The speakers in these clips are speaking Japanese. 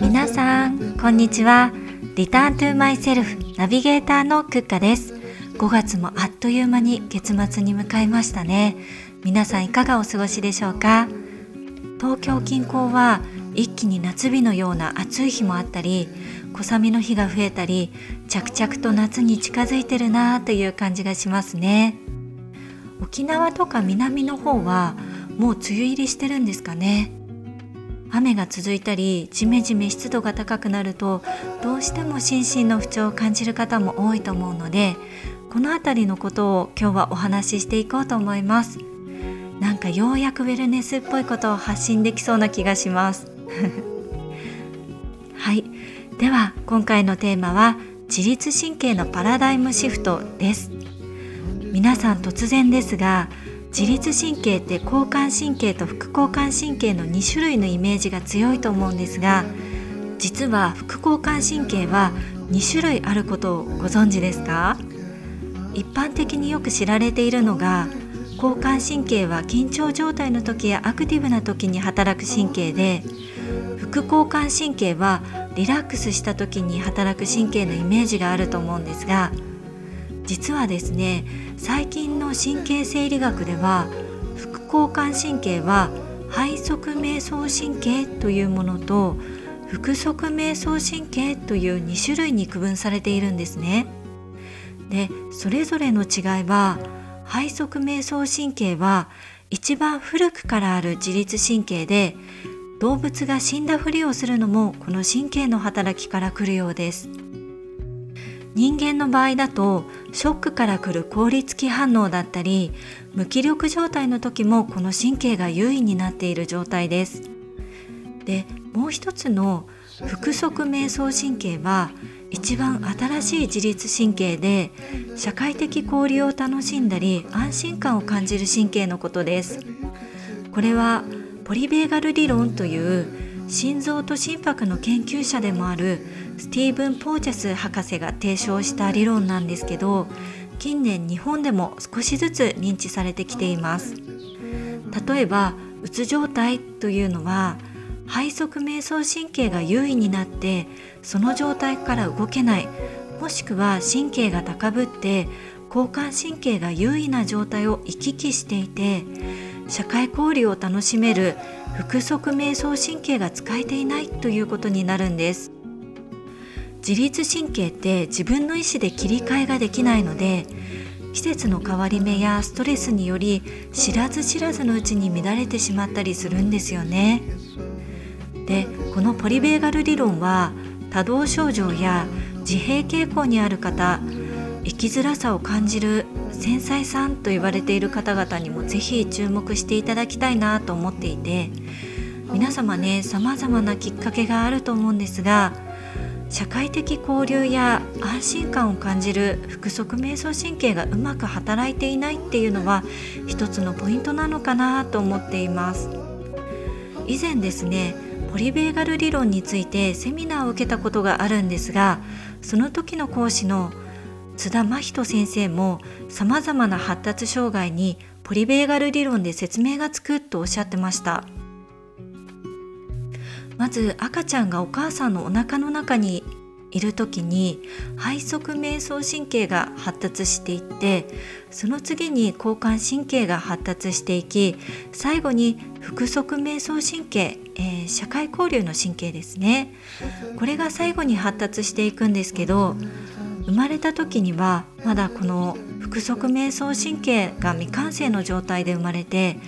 皆さんこんにちは。リターントゥマイセルフナビゲーターのクッカです。5月もあっという間に月末に向かいましたね。皆さんいかがお過ごしでしょうか？東京近郊は一気に夏日のような暑い日もあったり小雨の日が増えたり着々と夏に近づいてるなという感じがしますね。沖縄とか南の方はもう梅雨入りしてるんですかね。雨が続いたりジメジメ湿度が高くなるとどうしても心身の不調を感じる方も多いと思うのでこの辺りのことを今日はお話ししていこうと思います。なんかようやくウェルネスっぽいことを発信できそうな気がします。はい。では今回のテーマは自律神経のパラダイムシフトです。皆さん突然ですが自律神経って交感神経と副交感神経の2種類のイメージが強いと思うんですが実は副交感神経は2種類あることをご存知ですか？一般的によく知られているのが交感神経は緊張状態の時やアクティブな時に働く神経で副交感神経はリラックスした時に働く神経のイメージがあると思うんですが実はですね最近の神経生理学では副交感神経は背側瞑想神経というものと腹側瞑想神経という2種類に区分されているんですね。でそれぞれの違いは背側瞑想神経は一番古くからある自律神経で動物が死んだふりをするのもこの神経の働きから来るようです人間の場合だとショックから来る効率期反応だったり無気力状態の時もこの神経が優位になっている状態です。でもう一つの腹側瞑想神経は一番新しい自律神経で社会的交流を楽しんだり安心感を感じる神経のことです。これはポリベーガル理論という心臓と心拍の研究者でもあるスティーブン・ポーチャス博士が提唱した理論なんですけど近年日本でも少しずつ認知されてきています。例えばうつ状態というのは背側瞑想神経が優位になってその状態から動けないもしくは神経が高ぶって交感神経が優位な状態を行き来していて社会交流を楽しめる腹側瞑想神経が使えていないということになるんです。自律神経って自分の意思で切り替えができないので季節の変わり目やストレスにより知らず知らずのうちに乱れてしまったりするんですよね。でこのポリベーガル理論は多動症状や自閉傾向にある方生きづらさを感じる繊細さんと言われている方々にもぜひ注目していただきたいなと思っていて皆様ね様々なきっかけがあると思うんですが社会的交流や安心感を感じる腹側瞑想神経がうまく働いていないっていうのは一つのポイントなのかなと思っています。以前ですねポリベーガル理論についてセミナーを受けたことがあるんですがその時の講師の津田真人先生もさまざまな発達障害にポリベーガル理論で説明がつくとおっしゃってました。まず赤ちゃんがお母さんのお腹の中にいる時に背側瞑想神経が発達していってその次に交感神経が発達していき最後に腹側瞑想神経、えー、社会交流の神経ですね。これが最後に発達していくんですけど生まれた時にはまだこの腹側瞑想神経が未完成の状態で生まれて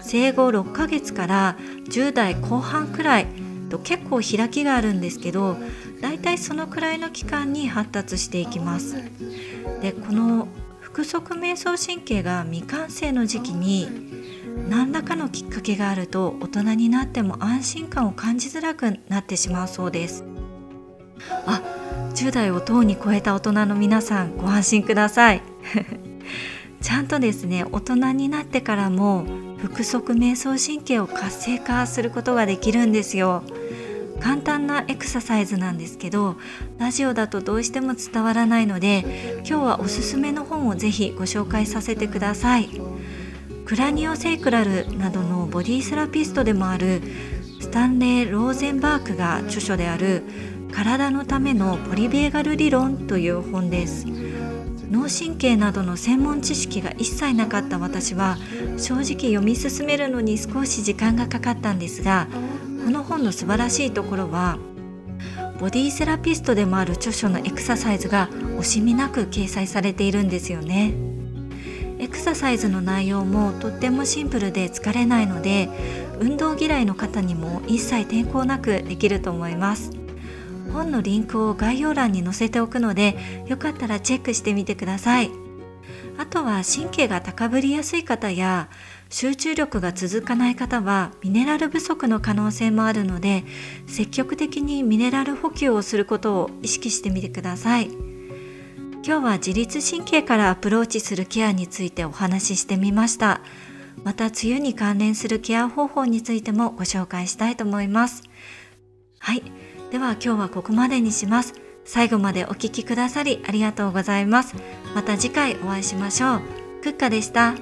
生後6ヶ月から10代後半くらいと結構開きがあるんですけどだいたいそのくらいの期間に発達していきます。でこの腹側瞑想神経が未完成の時期に何らかのきっかけがあると大人になっても安心感を感じづらくなってしまうそうです。あ10代をとうに超えた大人の皆さんご安心ください。ちゃんとですね大人になってからも腹側瞑想神経を活性化することができるんですよ。簡単なエクササイズなんですけどラジオだとどうしても伝わらないので今日はおすすめの本をぜひご紹介させてください。クラニオセイクラルなどのボディセラピストでもあるスタンレー・ローゼンバークが著書である体のためのポリベーガル理論という本です。脳神経などの専門知識が一切なかった私は正直読み進めるのに少し時間がかかったんですがこの本の素晴らしいところはボディセラピストでもある著書のエクササイズが惜しみなく掲載されているんですよね。エクササイズの内容もとってもシンプルで疲れないので運動嫌いの方にも一切抵抗なくできると思います。本のリンクを概要欄に載せておくのでよかったらチェックしてみてください。あとは神経が高ぶりやすい方や集中力が続かない方はミネラル不足の可能性もあるので積極的にミネラル補給をすることを意識してみてください。今日は自律神経からアプローチするケアについてお話ししてみました。また梅雨に関連するケア方法についてもご紹介したいと思います。はい。では今日はここまでにします。最後までお聴きくださりありがとうございます。また次回お会いしましょう。クッカでした。